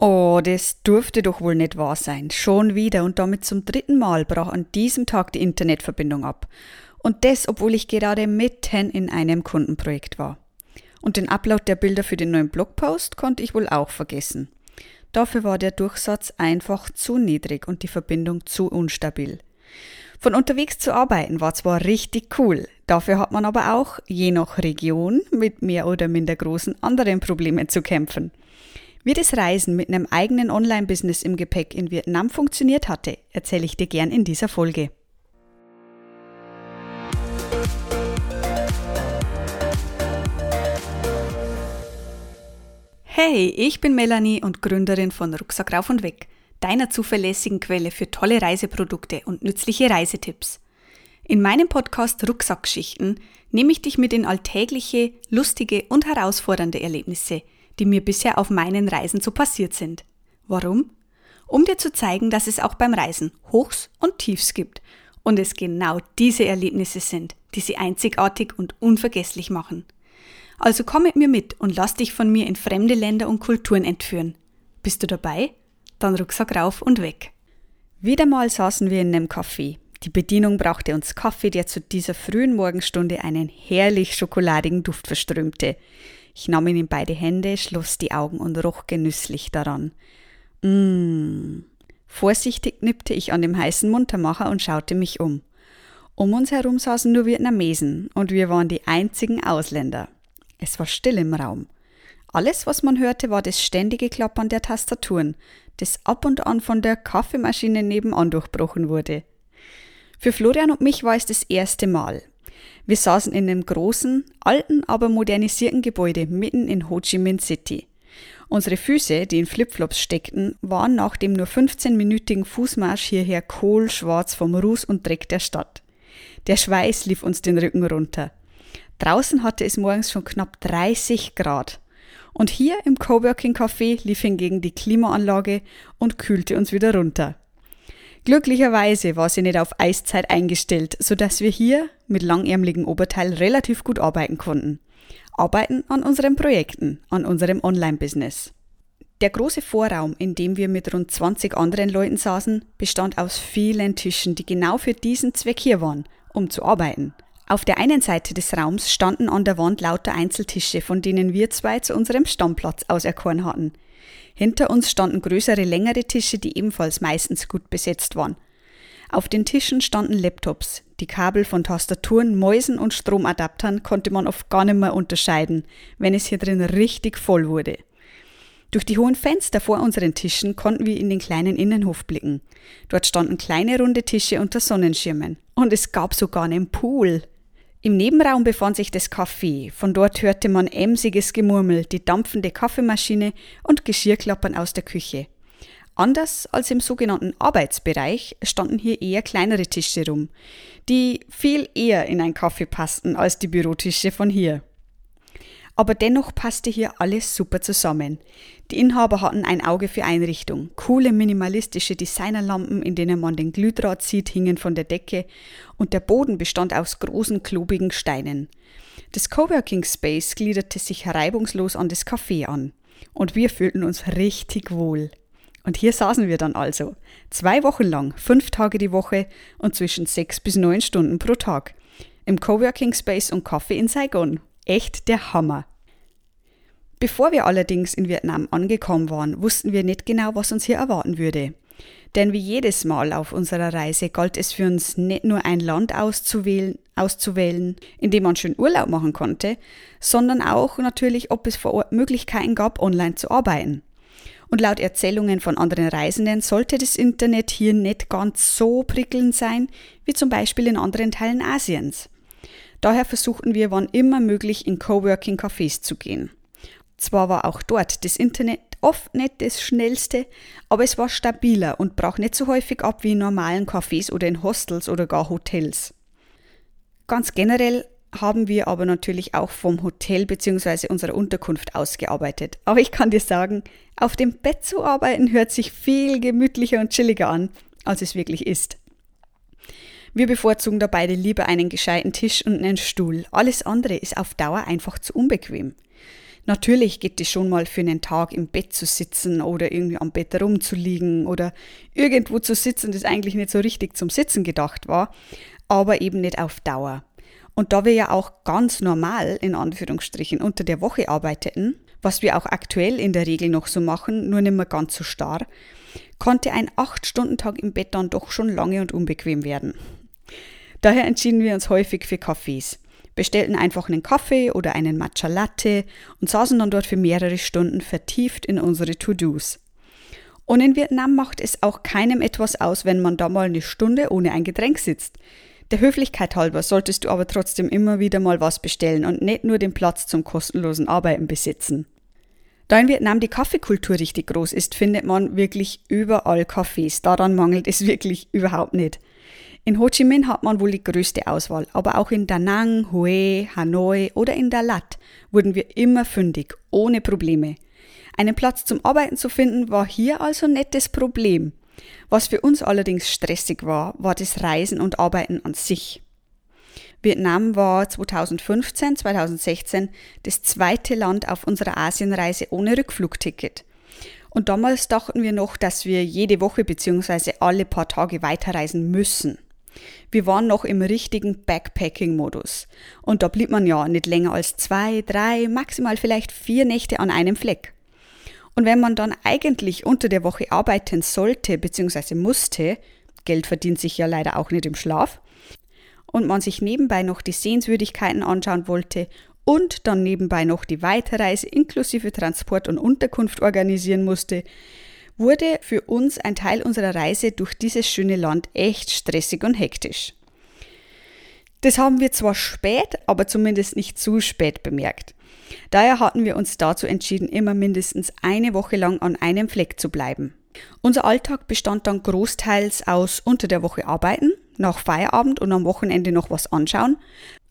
Oh, das durfte doch wohl nicht wahr sein. Schon wieder und damit zum dritten Mal brach an diesem Tag die Internetverbindung ab. Und das, obwohl ich gerade mitten in einem Kundenprojekt war. Und den Upload der Bilder für den neuen Blogpost konnte ich wohl auch vergessen. Dafür war der Durchsatz einfach zu niedrig und die Verbindung zu unstabil. Von unterwegs zu arbeiten war zwar richtig cool, dafür hat man aber auch, je nach Region, mit mehr oder minder großen anderen Problemen zu kämpfen. Wie das Reisen mit einem eigenen Online-Business im Gepäck in Vietnam funktioniert hatte, erzähle ich dir gern in dieser Folge. Hey, ich bin Melanie und Gründerin von Rucksack rauf und weg, deiner zuverlässigen Quelle für tolle Reiseprodukte und nützliche Reisetipps. In meinem Podcast Rucksackgeschichten nehme ich dich mit in alltägliche, lustige und herausfordernde Erlebnisse – die mir bisher auf meinen Reisen so passiert sind. Warum? Um dir zu zeigen, dass es auch beim Reisen Hochs und Tiefs gibt und es genau diese Erlebnisse sind, die sie einzigartig und unvergesslich machen. Also komm mit mir mit und lass dich von mir in fremde Länder und Kulturen entführen. Bist du dabei? Dann Rucksack rauf und weg. Wieder mal saßen wir in einem Café. Die Bedienung brachte uns Kaffee, der zu dieser frühen Morgenstunde einen herrlich schokoladigen Duft verströmte. Ich nahm ihn in beide Hände, schloss die Augen und roch genüsslich daran. Mmh. Vorsichtig nippte ich an dem heißen Muntermacher und schaute mich um. Um uns herum saßen nur Vietnamesen und wir waren die einzigen Ausländer. Es war still im Raum. Alles, was man hörte, war das ständige Klappern der Tastaturen, das ab und an von der Kaffeemaschine nebenan durchbrochen wurde. Für Florian und mich war es das erste Mal. Wir saßen in einem großen, alten, aber modernisierten Gebäude mitten in Ho Chi Minh City. Unsere Füße, die in Flipflops steckten, waren nach dem nur 15-minütigen Fußmarsch hierher kohlschwarz vom Ruß und Dreck der Stadt. Der Schweiß lief uns den Rücken runter. Draußen hatte es morgens schon knapp 30 Grad. Und hier im Coworking Café lief hingegen die Klimaanlage und kühlte uns wieder runter. Glücklicherweise war sie nicht auf Eiszeit eingestellt, so dass wir hier mit langärmligem Oberteil relativ gut arbeiten konnten. Arbeiten an unseren Projekten, an unserem Online-Business. Der große Vorraum, in dem wir mit rund 20 anderen Leuten saßen, bestand aus vielen Tischen, die genau für diesen Zweck hier waren, um zu arbeiten. Auf der einen Seite des Raums standen an der Wand lauter Einzeltische, von denen wir zwei zu unserem Stammplatz auserkoren hatten. Hinter uns standen größere, längere Tische, die ebenfalls meistens gut besetzt waren. Auf den Tischen standen Laptops. Die Kabel von Tastaturen, Mäusen und Stromadaptern konnte man oft gar nicht mehr unterscheiden, wenn es hier drin richtig voll wurde. Durch die hohen Fenster vor unseren Tischen konnten wir in den kleinen Innenhof blicken. Dort standen kleine runde Tische unter Sonnenschirmen. Und es gab sogar einen Pool. Im Nebenraum befand sich das Café. Von dort hörte man emsiges Gemurmel, die dampfende Kaffeemaschine und Geschirrklappern aus der Küche. Anders als im sogenannten Arbeitsbereich standen hier eher kleinere Tische rum, die viel eher in ein Kaffee passten als die Bürotische von hier. Aber dennoch passte hier alles super zusammen. Die Inhaber hatten ein Auge für Einrichtung. Coole minimalistische Designerlampen, in denen man den Glühdraht sieht, hingen von der Decke und der Boden bestand aus großen, klobigen Steinen. Das Coworking Space gliederte sich reibungslos an das Café an. Und wir fühlten uns richtig wohl. Und hier saßen wir dann also. Zwei Wochen lang, fünf Tage die Woche und zwischen sechs bis neun Stunden pro Tag. Im Coworking Space und Kaffee in Saigon. Echt der Hammer. Bevor wir allerdings in Vietnam angekommen waren, wussten wir nicht genau, was uns hier erwarten würde. Denn wie jedes Mal auf unserer Reise galt es für uns nicht nur ein Land auszuwählen, auszuwählen, in dem man schön Urlaub machen konnte, sondern auch natürlich, ob es vor Ort Möglichkeiten gab, online zu arbeiten. Und laut Erzählungen von anderen Reisenden sollte das Internet hier nicht ganz so prickelnd sein, wie zum Beispiel in anderen Teilen Asiens. Daher versuchten wir, wann immer möglich, in Coworking-Cafés zu gehen. Zwar war auch dort das Internet oft nicht das schnellste, aber es war stabiler und brach nicht so häufig ab wie in normalen Cafés oder in Hostels oder gar Hotels. Ganz generell haben wir aber natürlich auch vom Hotel bzw. unserer Unterkunft ausgearbeitet. Aber ich kann dir sagen, auf dem Bett zu arbeiten hört sich viel gemütlicher und chilliger an, als es wirklich ist. Wir bevorzugen da beide lieber einen gescheiten Tisch und einen Stuhl. Alles andere ist auf Dauer einfach zu unbequem. Natürlich geht es schon mal für einen Tag im Bett zu sitzen oder irgendwie am Bett rumzuliegen oder irgendwo zu sitzen, das eigentlich nicht so richtig zum Sitzen gedacht war, aber eben nicht auf Dauer. Und da wir ja auch ganz normal, in Anführungsstrichen, unter der Woche arbeiteten, was wir auch aktuell in der Regel noch so machen, nur nicht mehr ganz so starr, konnte ein 8-Stunden-Tag im Bett dann doch schon lange und unbequem werden. Daher entschieden wir uns häufig für Kaffees, bestellten einfach einen Kaffee oder einen Matcha Latte und saßen dann dort für mehrere Stunden vertieft in unsere To-Dos. Und in Vietnam macht es auch keinem etwas aus, wenn man da mal eine Stunde ohne ein Getränk sitzt. Der Höflichkeit halber solltest du aber trotzdem immer wieder mal was bestellen und nicht nur den Platz zum kostenlosen Arbeiten besitzen. Da in Vietnam die Kaffeekultur richtig groß ist, findet man wirklich überall Kaffees. Daran mangelt es wirklich überhaupt nicht. In Ho Chi Minh hat man wohl die größte Auswahl, aber auch in Da Nang, Hue, Hanoi oder in Dalat wurden wir immer fündig, ohne Probleme. Einen Platz zum Arbeiten zu finden war hier also nettes Problem. Was für uns allerdings stressig war, war das Reisen und Arbeiten an sich. Vietnam war 2015, 2016 das zweite Land auf unserer Asienreise ohne Rückflugticket. Und damals dachten wir noch, dass wir jede Woche bzw. alle paar Tage weiterreisen müssen. Wir waren noch im richtigen Backpacking-Modus. Und da blieb man ja nicht länger als zwei, drei, maximal vielleicht vier Nächte an einem Fleck. Und wenn man dann eigentlich unter der Woche arbeiten sollte bzw. musste, Geld verdient sich ja leider auch nicht im Schlaf, und man sich nebenbei noch die Sehenswürdigkeiten anschauen wollte und dann nebenbei noch die Weiterreise inklusive Transport und Unterkunft organisieren musste, wurde für uns ein Teil unserer Reise durch dieses schöne Land echt stressig und hektisch. Das haben wir zwar spät, aber zumindest nicht zu spät bemerkt. Daher hatten wir uns dazu entschieden, immer mindestens eine Woche lang an einem Fleck zu bleiben. Unser Alltag bestand dann großteils aus unter der Woche arbeiten, nach Feierabend und am Wochenende noch was anschauen,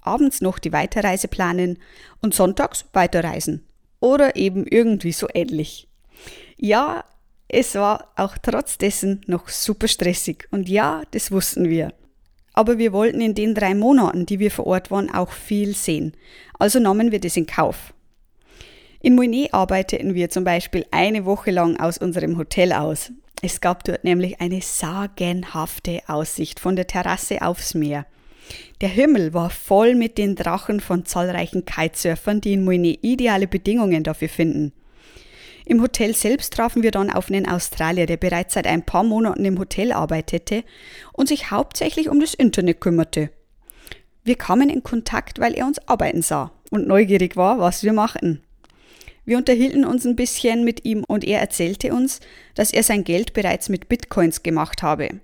abends noch die Weiterreise planen und sonntags weiterreisen. Oder eben irgendwie so ähnlich. Ja, es war auch trotz dessen noch super stressig und ja, das wussten wir. Aber wir wollten in den drei Monaten, die wir vor Ort waren, auch viel sehen. Also nahmen wir das in Kauf. In Moinet arbeiteten wir zum Beispiel eine Woche lang aus unserem Hotel aus. Es gab dort nämlich eine sagenhafte Aussicht von der Terrasse aufs Meer. Der Himmel war voll mit den Drachen von zahlreichen Kitesurfern, die in Moinet ideale Bedingungen dafür finden. Im Hotel selbst trafen wir dann auf einen Australier, der bereits seit ein paar Monaten im Hotel arbeitete und sich hauptsächlich um das Internet kümmerte. Wir kamen in Kontakt, weil er uns arbeiten sah und neugierig war, was wir machten. Wir unterhielten uns ein bisschen mit ihm und er erzählte uns, dass er sein Geld bereits mit Bitcoins gemacht habe.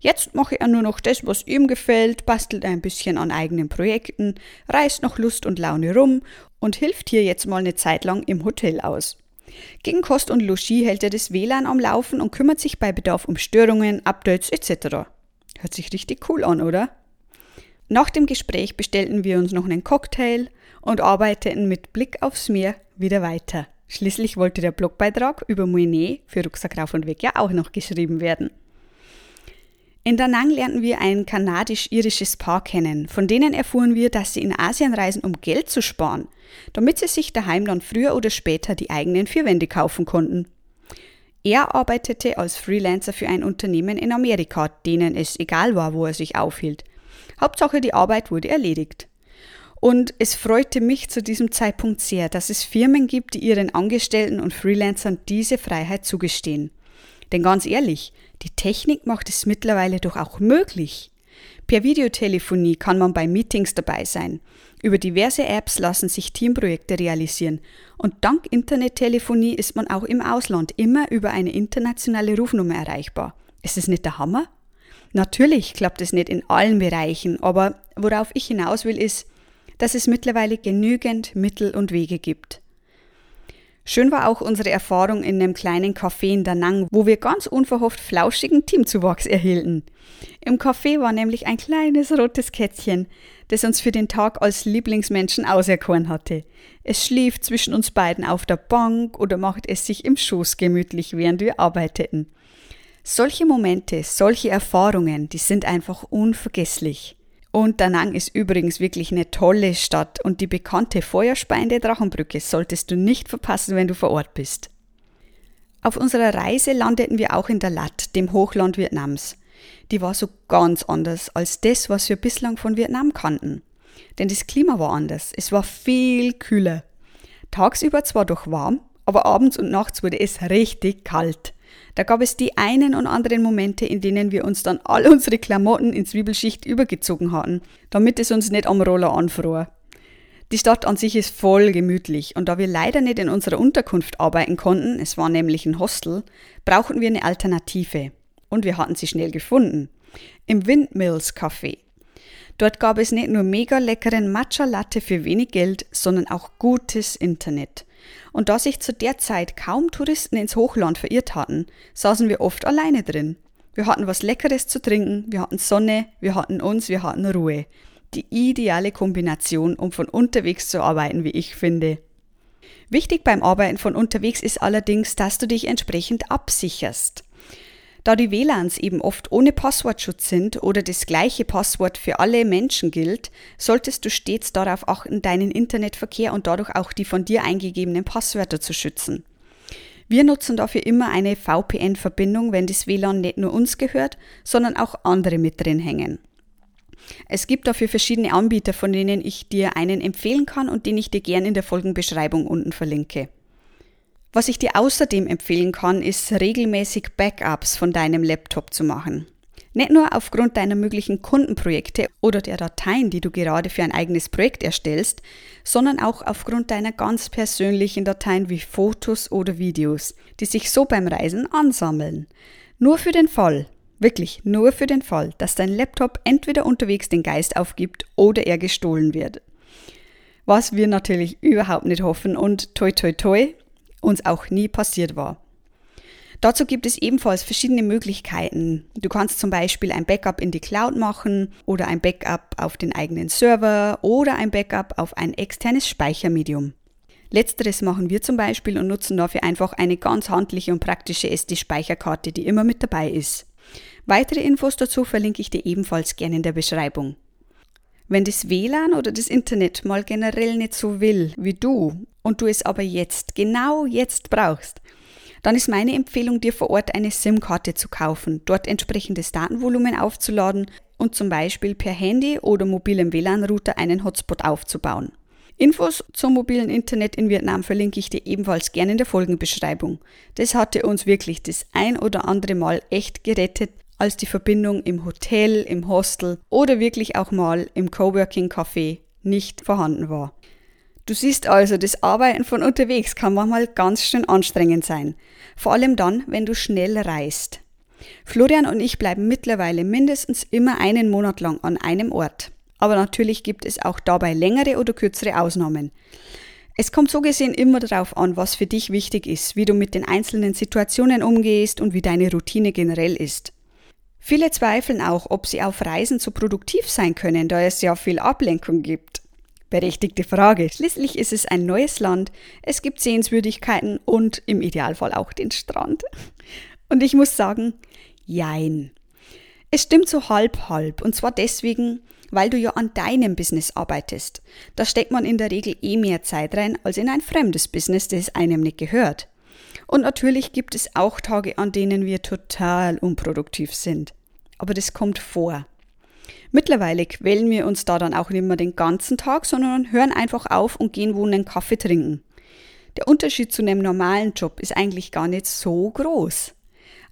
Jetzt mache er nur noch das, was ihm gefällt, bastelt ein bisschen an eigenen Projekten, reist noch Lust und Laune rum und hilft hier jetzt mal eine Zeit lang im Hotel aus. Gegen Kost und Logis hält er das WLAN am Laufen und kümmert sich bei Bedarf um Störungen, Updates etc. Hört sich richtig cool an, oder? Nach dem Gespräch bestellten wir uns noch einen Cocktail und arbeiteten mit Blick aufs Meer wieder weiter. Schließlich wollte der Blogbeitrag über Moinet für Rucksack rauf und weg ja auch noch geschrieben werden. In Da Nang lernten wir ein kanadisch-irisches Paar kennen. Von denen erfuhren wir, dass sie in Asien reisen, um Geld zu sparen, damit sie sich daheim dann früher oder später die eigenen Vierwände kaufen konnten. Er arbeitete als Freelancer für ein Unternehmen in Amerika, denen es egal war, wo er sich aufhielt. Hauptsache die Arbeit wurde erledigt. Und es freute mich zu diesem Zeitpunkt sehr, dass es Firmen gibt, die ihren Angestellten und Freelancern diese Freiheit zugestehen. Denn ganz ehrlich, die Technik macht es mittlerweile doch auch möglich. Per Videotelefonie kann man bei Meetings dabei sein. Über diverse Apps lassen sich Teamprojekte realisieren. Und dank Internettelefonie ist man auch im Ausland immer über eine internationale Rufnummer erreichbar. Ist es nicht der Hammer? Natürlich klappt es nicht in allen Bereichen, aber worauf ich hinaus will, ist, dass es mittlerweile genügend Mittel und Wege gibt. Schön war auch unsere Erfahrung in einem kleinen Café in Danang, wo wir ganz unverhofft flauschigen Teamzuwachs erhielten. Im Café war nämlich ein kleines rotes Kätzchen, das uns für den Tag als Lieblingsmenschen auserkoren hatte. Es schlief zwischen uns beiden auf der Bank oder machte es sich im Schoß gemütlich, während wir arbeiteten. Solche Momente, solche Erfahrungen, die sind einfach unvergesslich. Und Danang ist übrigens wirklich eine tolle Stadt und die bekannte feuerspeiende Drachenbrücke solltest du nicht verpassen, wenn du vor Ort bist. Auf unserer Reise landeten wir auch in Dalat, dem Hochland Vietnams. Die war so ganz anders als das, was wir bislang von Vietnam kannten. Denn das Klima war anders. Es war viel kühler. Tagsüber zwar doch warm, aber abends und nachts wurde es richtig kalt. Da gab es die einen und anderen Momente, in denen wir uns dann all unsere Klamotten in Zwiebelschicht übergezogen hatten, damit es uns nicht am Roller anfror. Die Stadt an sich ist voll gemütlich und da wir leider nicht in unserer Unterkunft arbeiten konnten, es war nämlich ein Hostel, brauchten wir eine Alternative. Und wir hatten sie schnell gefunden. Im Windmills Café. Dort gab es nicht nur mega leckeren Matcha Latte für wenig Geld, sondern auch gutes Internet. Und da sich zu der Zeit kaum Touristen ins Hochland verirrt hatten, saßen wir oft alleine drin. Wir hatten was Leckeres zu trinken, wir hatten Sonne, wir hatten uns, wir hatten Ruhe. Die ideale Kombination, um von unterwegs zu arbeiten, wie ich finde. Wichtig beim Arbeiten von unterwegs ist allerdings, dass du dich entsprechend absicherst. Da die WLANs eben oft ohne Passwortschutz sind oder das gleiche Passwort für alle Menschen gilt, solltest du stets darauf achten, deinen Internetverkehr und dadurch auch die von dir eingegebenen Passwörter zu schützen. Wir nutzen dafür immer eine VPN-Verbindung, wenn das WLAN nicht nur uns gehört, sondern auch andere mit drin hängen. Es gibt dafür verschiedene Anbieter, von denen ich dir einen empfehlen kann und den ich dir gern in der Folgenbeschreibung unten verlinke. Was ich dir außerdem empfehlen kann, ist regelmäßig Backups von deinem Laptop zu machen. Nicht nur aufgrund deiner möglichen Kundenprojekte oder der Dateien, die du gerade für ein eigenes Projekt erstellst, sondern auch aufgrund deiner ganz persönlichen Dateien wie Fotos oder Videos, die sich so beim Reisen ansammeln. Nur für den Fall, wirklich nur für den Fall, dass dein Laptop entweder unterwegs den Geist aufgibt oder er gestohlen wird. Was wir natürlich überhaupt nicht hoffen und toi toi toi, uns auch nie passiert war. Dazu gibt es ebenfalls verschiedene Möglichkeiten. Du kannst zum Beispiel ein Backup in die Cloud machen oder ein Backup auf den eigenen Server oder ein Backup auf ein externes Speichermedium. Letzteres machen wir zum Beispiel und nutzen dafür einfach eine ganz handliche und praktische SD-Speicherkarte, die immer mit dabei ist. Weitere Infos dazu verlinke ich dir ebenfalls gerne in der Beschreibung. Wenn das WLAN oder das Internet mal generell nicht so will wie du und du es aber jetzt, genau jetzt brauchst, dann ist meine Empfehlung, dir vor Ort eine SIM-Karte zu kaufen, dort entsprechendes Datenvolumen aufzuladen und zum Beispiel per Handy oder mobilem WLAN-Router einen Hotspot aufzubauen. Infos zum mobilen Internet in Vietnam verlinke ich dir ebenfalls gerne in der Folgenbeschreibung. Das hatte uns wirklich das ein oder andere Mal echt gerettet, als die Verbindung im Hotel, im Hostel oder wirklich auch mal im Coworking Café nicht vorhanden war. Du siehst also, das Arbeiten von unterwegs kann manchmal ganz schön anstrengend sein. Vor allem dann, wenn du schnell reist. Florian und ich bleiben mittlerweile mindestens immer einen Monat lang an einem Ort. Aber natürlich gibt es auch dabei längere oder kürzere Ausnahmen. Es kommt so gesehen immer darauf an, was für dich wichtig ist, wie du mit den einzelnen Situationen umgehst und wie deine Routine generell ist. Viele zweifeln auch, ob sie auf Reisen so produktiv sein können, da es ja viel Ablenkung gibt. Berechtigte Frage. Schließlich ist es ein neues Land, es gibt Sehenswürdigkeiten und im Idealfall auch den Strand. Und ich muss sagen, jein. Es stimmt so halb halb. Und zwar deswegen, weil du ja an deinem Business arbeitest. Da steckt man in der Regel eh mehr Zeit rein als in ein fremdes Business, das einem nicht gehört. Und natürlich gibt es auch Tage, an denen wir total unproduktiv sind. Aber das kommt vor. Mittlerweile quälen wir uns da dann auch nicht mehr den ganzen Tag, sondern hören einfach auf und gehen wohl einen Kaffee trinken. Der Unterschied zu einem normalen Job ist eigentlich gar nicht so groß.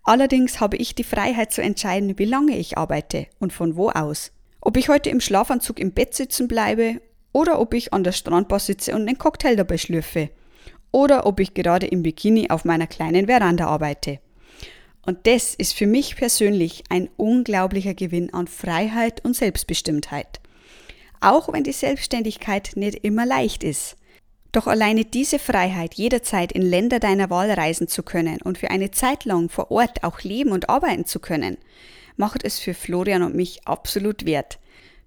Allerdings habe ich die Freiheit zu entscheiden, wie lange ich arbeite und von wo aus. Ob ich heute im Schlafanzug im Bett sitzen bleibe oder ob ich an der Strandbar sitze und einen Cocktail dabei schlürfe. Oder ob ich gerade im Bikini auf meiner kleinen Veranda arbeite. Und das ist für mich persönlich ein unglaublicher Gewinn an Freiheit und Selbstbestimmtheit. Auch wenn die Selbstständigkeit nicht immer leicht ist. Doch alleine diese Freiheit, jederzeit in Länder deiner Wahl reisen zu können und für eine Zeit lang vor Ort auch leben und arbeiten zu können, macht es für Florian und mich absolut wert.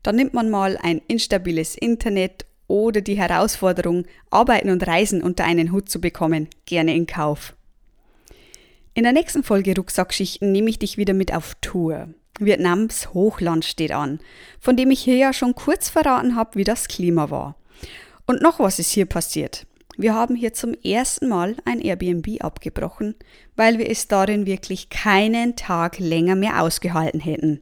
Da nimmt man mal ein instabiles Internet oder die Herausforderung, Arbeiten und Reisen unter einen Hut zu bekommen, gerne in Kauf. In der nächsten Folge Rucksackschichten nehme ich dich wieder mit auf Tour. Vietnams Hochland steht an, von dem ich hier ja schon kurz verraten habe, wie das Klima war. Und noch was ist hier passiert. Wir haben hier zum ersten Mal ein Airbnb abgebrochen, weil wir es darin wirklich keinen Tag länger mehr ausgehalten hätten.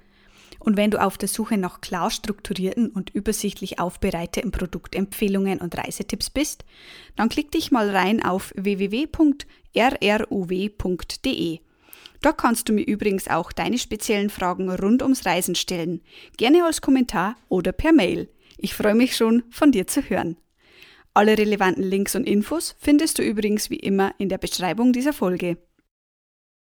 Und wenn du auf der Suche nach klar strukturierten und übersichtlich aufbereiteten Produktempfehlungen und Reisetipps bist, dann klick dich mal rein auf www.rruw.de. Da kannst du mir übrigens auch deine speziellen Fragen rund ums Reisen stellen, gerne als Kommentar oder per Mail. Ich freue mich schon, von dir zu hören. Alle relevanten Links und Infos findest du übrigens wie immer in der Beschreibung dieser Folge.